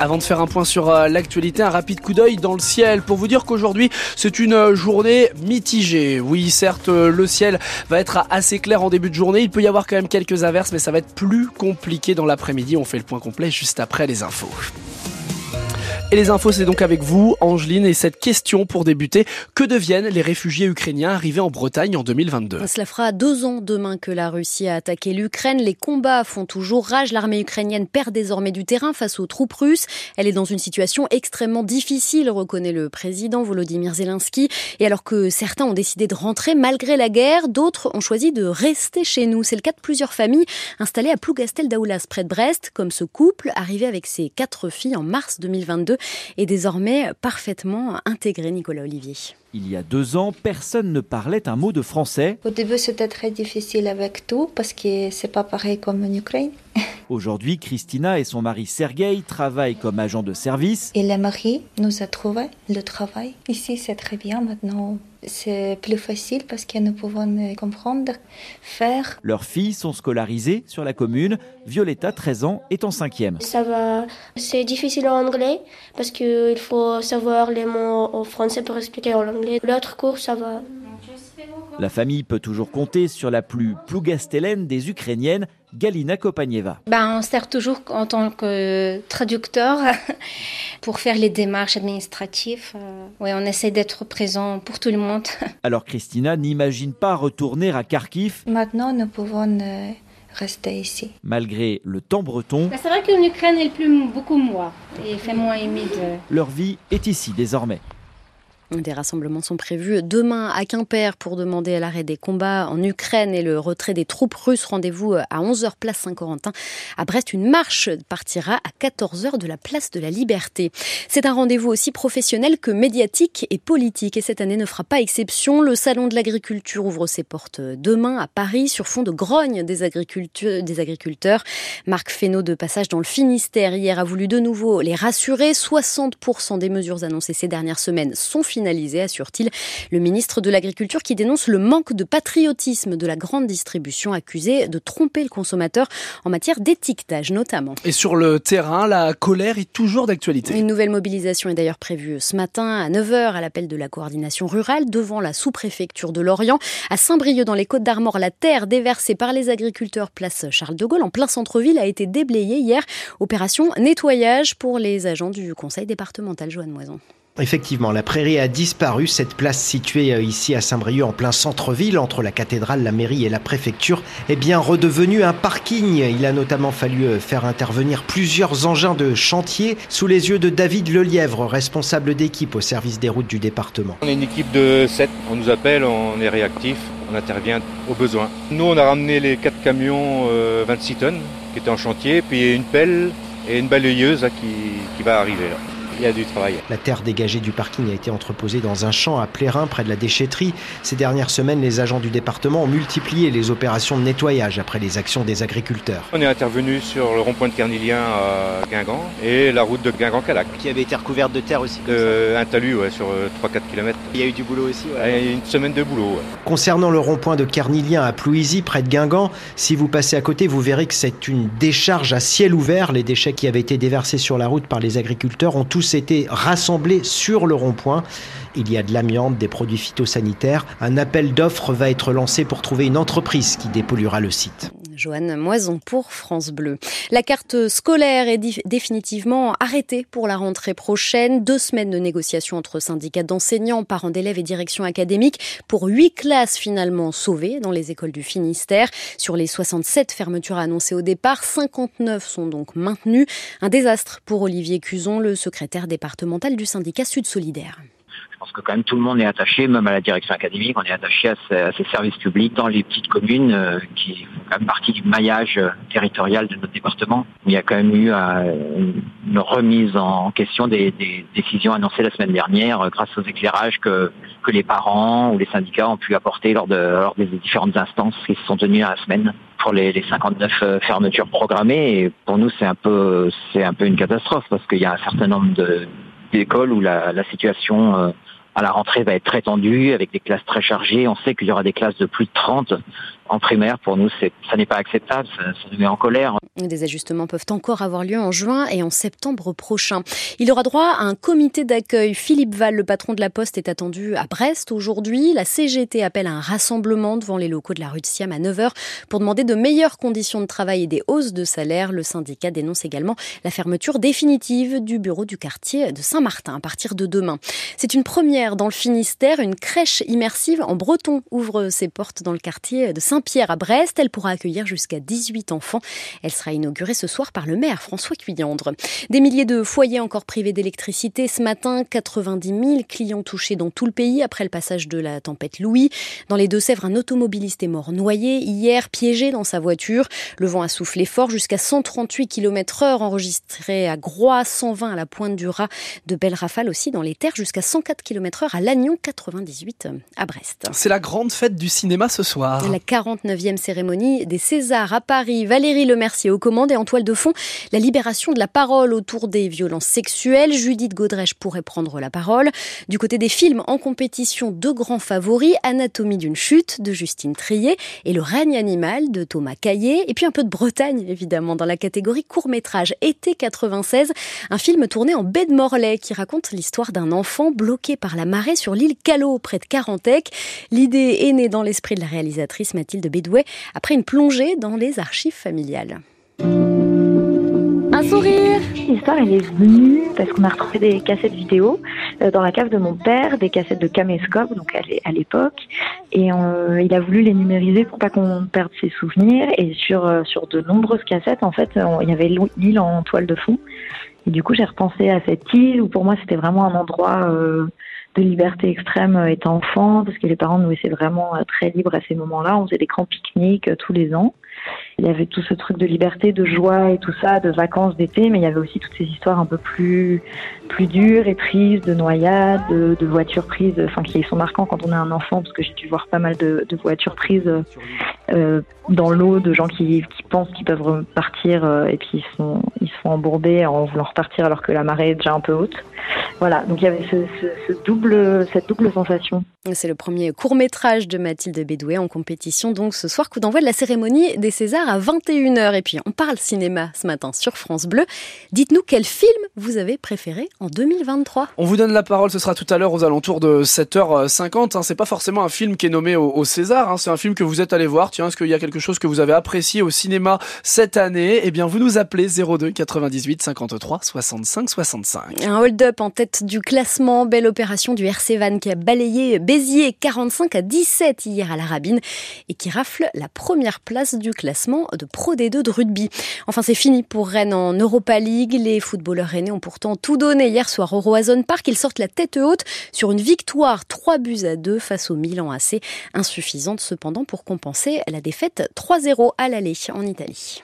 Avant de faire un point sur euh, l'actualité, un rapide coup d'œil dans le ciel pour vous dire qu'aujourd'hui c'est une euh, journée mitigée. Oui, certes, euh, le ciel va être assez clair en début de journée. Il peut y avoir quand même quelques averses, mais ça va être plus compliqué dans l'après-midi. On fait le point complet juste après les infos. Et les infos, c'est donc avec vous, Angeline, et cette question pour débuter. Que deviennent les réfugiés ukrainiens arrivés en Bretagne en 2022 Cela fera deux ans demain que la Russie a attaqué l'Ukraine. Les combats font toujours rage. L'armée ukrainienne perd désormais du terrain face aux troupes russes. Elle est dans une situation extrêmement difficile, reconnaît le président Volodymyr Zelensky. Et alors que certains ont décidé de rentrer malgré la guerre, d'autres ont choisi de rester chez nous. C'est le cas de plusieurs familles installées à Plougastel d'Aoulas, près de Brest, comme ce couple arrivé avec ses quatre filles en mars 2022 est désormais parfaitement intégré, Nicolas Olivier. Il y a deux ans, personne ne parlait un mot de français. Au début, c'était très difficile avec tout parce que c'est pas pareil comme en Ukraine. Aujourd'hui, Christina et son mari Sergei travaillent comme agents de service. Et le mari nous a trouvé le travail. Ici, c'est très bien maintenant. C'est plus facile parce que nous pouvons comprendre, faire. Leurs filles sont scolarisées sur la commune. Violetta, 13 ans, est en cinquième. Ça va. C'est difficile en anglais parce qu'il faut savoir les mots en français pour expliquer en anglais. L'autre cours, ça va. La famille peut toujours compter sur la plus plougastélène des Ukrainiennes, Galina Kopanieva. Ben, on sert toujours en tant que traducteur pour faire les démarches administratives. Oui, on essaie d'être présent pour tout le monde. Alors Christina n'imagine pas retourner à Kharkiv. Maintenant, nous pouvons euh, rester ici. Malgré le temps breton, C'est vrai qu'en Ukraine, il pleut beaucoup moins et il fait moins humide. leur vie est ici désormais. Des rassemblements sont prévus demain à Quimper pour demander l'arrêt des combats en Ukraine et le retrait des troupes russes. Rendez-vous à 11h place Saint-Corentin. À Brest, une marche partira à 14h de la place de la Liberté. C'est un rendez-vous aussi professionnel que médiatique et politique. Et cette année ne fera pas exception. Le Salon de l'agriculture ouvre ses portes demain à Paris sur fond de grogne des, agriculteurs. Marc Fesneau de passage dans le Finistère hier a voulu de nouveau les rassurer. 60% des mesures annoncées ces dernières semaines sont finalisé, assure-t-il le ministre de l'Agriculture qui dénonce le manque de patriotisme de la grande distribution accusée de tromper le consommateur en matière d'étiquetage notamment. Et sur le terrain, la colère est toujours d'actualité. Une nouvelle mobilisation est d'ailleurs prévue ce matin à 9h à l'appel de la coordination rurale devant la sous-préfecture de Lorient. À Saint-Brieuc dans les Côtes d'Armor, la terre déversée par les agriculteurs place Charles de Gaulle en plein centre-ville a été déblayée hier. Opération nettoyage pour les agents du conseil départemental Joanne Moison. Effectivement, la prairie a disparu. Cette place située euh, ici à Saint-Brieuc, en plein centre-ville, entre la cathédrale, la mairie et la préfecture, est bien redevenue un parking. Il a notamment fallu euh, faire intervenir plusieurs engins de chantier sous les yeux de David Lelièvre, responsable d'équipe au service des routes du département. On est une équipe de 7. On nous appelle, on est réactif, on intervient au besoin. Nous, on a ramené les 4 camions euh, 26 tonnes qui étaient en chantier, puis une pelle et une balayeuse qui, qui va arriver là. Il y a du travail. La terre dégagée du parking a été entreposée dans un champ à Plérin, près de la déchetterie. Ces dernières semaines, les agents du département ont multiplié les opérations de nettoyage après les actions des agriculteurs. On est intervenu sur le rond-point de Carnilien à Guingamp et la route de Guingamp-Calac. Qui avait été recouverte de terre aussi. Euh, un talus ouais, sur euh, 3-4 km. Il y a eu du boulot aussi. Ouais. Une semaine de boulot. Ouais. Concernant le rond-point de Carnilien à Plouisy, près de Guingamp, si vous passez à côté, vous verrez que c'est une décharge à ciel ouvert. Les déchets qui avaient été déversés sur la route par les agriculteurs ont tous été rassemblés sur le rond-point. Il y a de l'amiante, des produits phytosanitaires. Un appel d'offres va être lancé pour trouver une entreprise qui dépolluera le site. Joanne Moison pour France Bleu. La carte scolaire est définitivement arrêtée pour la rentrée prochaine. Deux semaines de négociations entre syndicats d'enseignants, parents d'élèves et direction académique pour huit classes finalement sauvées dans les écoles du Finistère. Sur les 67 fermetures annoncées au départ, 59 sont donc maintenues. Un désastre pour Olivier Cuson, le secrétaire départemental du syndicat Sud Solidaire. Pense que quand même tout le monde est attaché, même à la direction académique, on est attaché à ces, services publics dans les petites communes euh, qui font quand même partie du maillage euh, territorial de notre département. Il y a quand même eu euh, une remise en question des, décisions annoncées la semaine dernière grâce aux éclairages que, les parents ou les syndicats ont pu apporter lors, de, lors des différentes instances qui se sont tenues à la semaine pour les, les 59 fermetures programmées. Et pour nous, c'est un peu, un peu une catastrophe parce qu'il y a un certain nombre d'écoles où la, situation à la rentrée va être très tendue, avec des classes très chargées. On sait qu'il y aura des classes de plus de 30 en primaire, pour nous, ça n'est pas acceptable, ça, ça, nous met en colère. Des ajustements peuvent encore avoir lieu en juin et en septembre prochain. Il aura droit à un comité d'accueil. Philippe Val, le patron de la Poste, est attendu à Brest aujourd'hui. La CGT appelle à un rassemblement devant les locaux de la rue de Siam à 9h pour demander de meilleures conditions de travail et des hausses de salaire. Le syndicat dénonce également la fermeture définitive du bureau du quartier de Saint-Martin à partir de demain. C'est une première dans le Finistère. Une crèche immersive en breton ouvre ses portes dans le quartier de Saint-Pierre à Brest. Elle pourra accueillir jusqu'à 18 enfants. Elle sera inaugurée ce soir par le maire François Cuyandre. Des milliers de foyers encore privés d'électricité ce matin. 90 000 clients touchés dans tout le pays après le passage de la tempête Louis. Dans les Deux-Sèvres, un automobiliste est mort noyé hier, piégé dans sa voiture. Le vent a soufflé fort jusqu'à 138 km heure enregistré à Groix, 120 à la pointe du Raz. De belles rafales aussi dans les terres jusqu'à 104 km heure à Lannion, 98 à Brest. C'est la grande fête du cinéma ce soir. La 49e cérémonie des Césars à Paris. Valérie Lemercier aux commandes et en toile de fond, la libération de la parole autour des violences sexuelles. Judith Godrèche pourrait prendre la parole. Du côté des films en compétition, deux grands favoris, Anatomie d'une chute de Justine Trier et Le règne animal de Thomas Caillé. Et puis un peu de Bretagne, évidemment, dans la catégorie court-métrage Été 96, un film tourné en baie de Morlaix qui raconte l'histoire d'un enfant bloqué par la marée sur l'île Callot, près de Carantec. L'idée est née dans l'esprit de la réalisatrice Mathilde Bédouet après une plongée dans les archives familiales. Un sourire L'histoire, elle est venue parce qu'on a retrouvé des cassettes vidéo euh, dans la cave de mon père, des cassettes de caméscope, donc à l'époque, et euh, il a voulu les numériser pour pas qu'on perde ses souvenirs. Et sur euh, sur de nombreuses cassettes, en fait, il y avait l'île en toile de fond. Et du coup, j'ai repensé à cette île où pour moi, c'était vraiment un endroit de liberté extrême étant enfant, parce que les parents nous laissaient vraiment très libres à ces moments-là. On faisait des grands pique-niques tous les ans. Il y avait tout ce truc de liberté, de joie et tout ça, de vacances d'été, mais il y avait aussi toutes ces histoires un peu plus plus dures et tristes, de noyades, de, voitures prises, enfin qui sont marquants quand on est un enfant, parce que j'ai dû voir pas mal de, voitures prises euh, dans l'eau, de gens qui, pensent qu'ils peuvent partir euh, et puis ils sont ils sont embourbés en voulant repartir alors que la marée est déjà un peu haute. Voilà, donc il y avait ce, double, cette double sensation. C'est le premier court métrage de Mathilde Bédouet en compétition, donc ce soir, coup d'envoi de la cérémonie des Césars à 21h. Et puis on parle cinéma ce matin sur France Bleu. Dites-nous quel film vous avez préféré en 2023 On vous donne la parole, ce sera tout à l'heure aux alentours de 7h50. Hein. C'est pas forcément un film qui est nommé au, César, hein. c'est un film que vous êtes allé voir. Tiens, est-ce qu'il y a quelque chose que vous avez apprécié au cinéma cette année? Eh bien, vous nous appelez 02 98 53 65 65. Un hold-up en tête du classement, belle opération du RC Van qui a balayé Béziers 45 à 17 hier à la Rabine et qui rafle la première place du classement de Pro D2 de rugby. Enfin, c'est fini pour Rennes en Europa League. Les footballeurs rennais ont pourtant tout donné hier soir au Roison Park. Ils sortent la tête haute sur une victoire 3 buts à 2 face au Milan AC, insuffisante cependant pour compenser la défaite 3-0 à l'aller en Italie.